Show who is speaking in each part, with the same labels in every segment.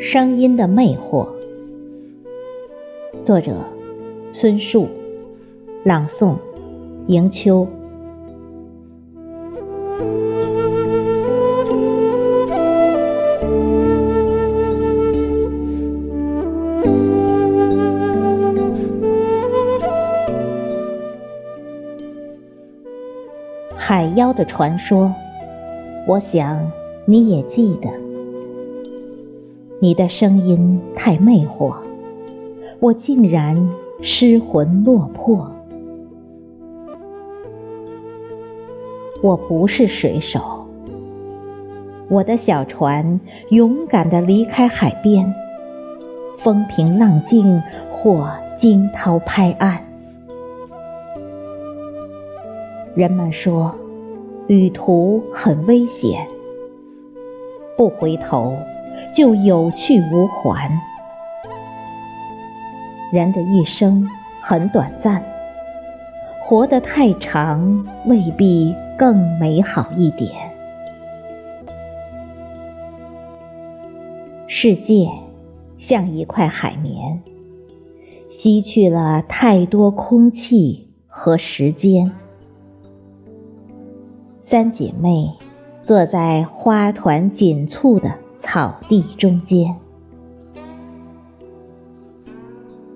Speaker 1: 声音的魅惑，作者：孙树，朗诵：迎秋。海妖的传说，我想你也记得。你的声音太魅惑，我竟然失魂落魄。我不是水手，我的小船勇敢地离开海边，风平浪静或惊涛拍岸。人们说，旅途很危险，不回头。就有去无还。人的一生很短暂，活得太长未必更美好一点。世界像一块海绵，吸去了太多空气和时间。三姐妹坐在花团锦簇的。草地中间，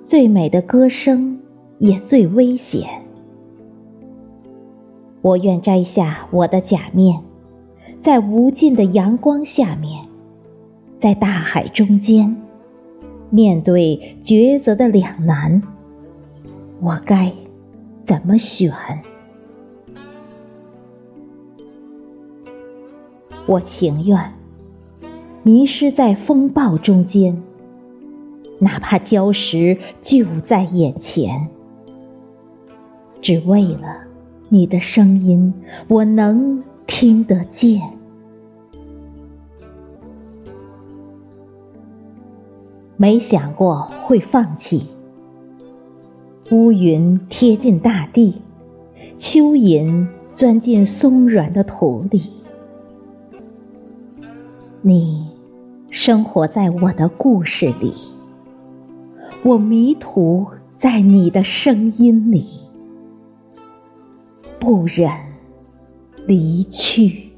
Speaker 1: 最美的歌声也最危险。我愿摘下我的假面，在无尽的阳光下面，在大海中间，面对抉择的两难，我该怎么选？我情愿。迷失在风暴中间，哪怕礁石就在眼前，只为了你的声音，我能听得见。没想过会放弃，乌云贴近大地，蚯蚓钻进松软的土里，你。生活在我的故事里，我迷途在你的声音里，不忍离去。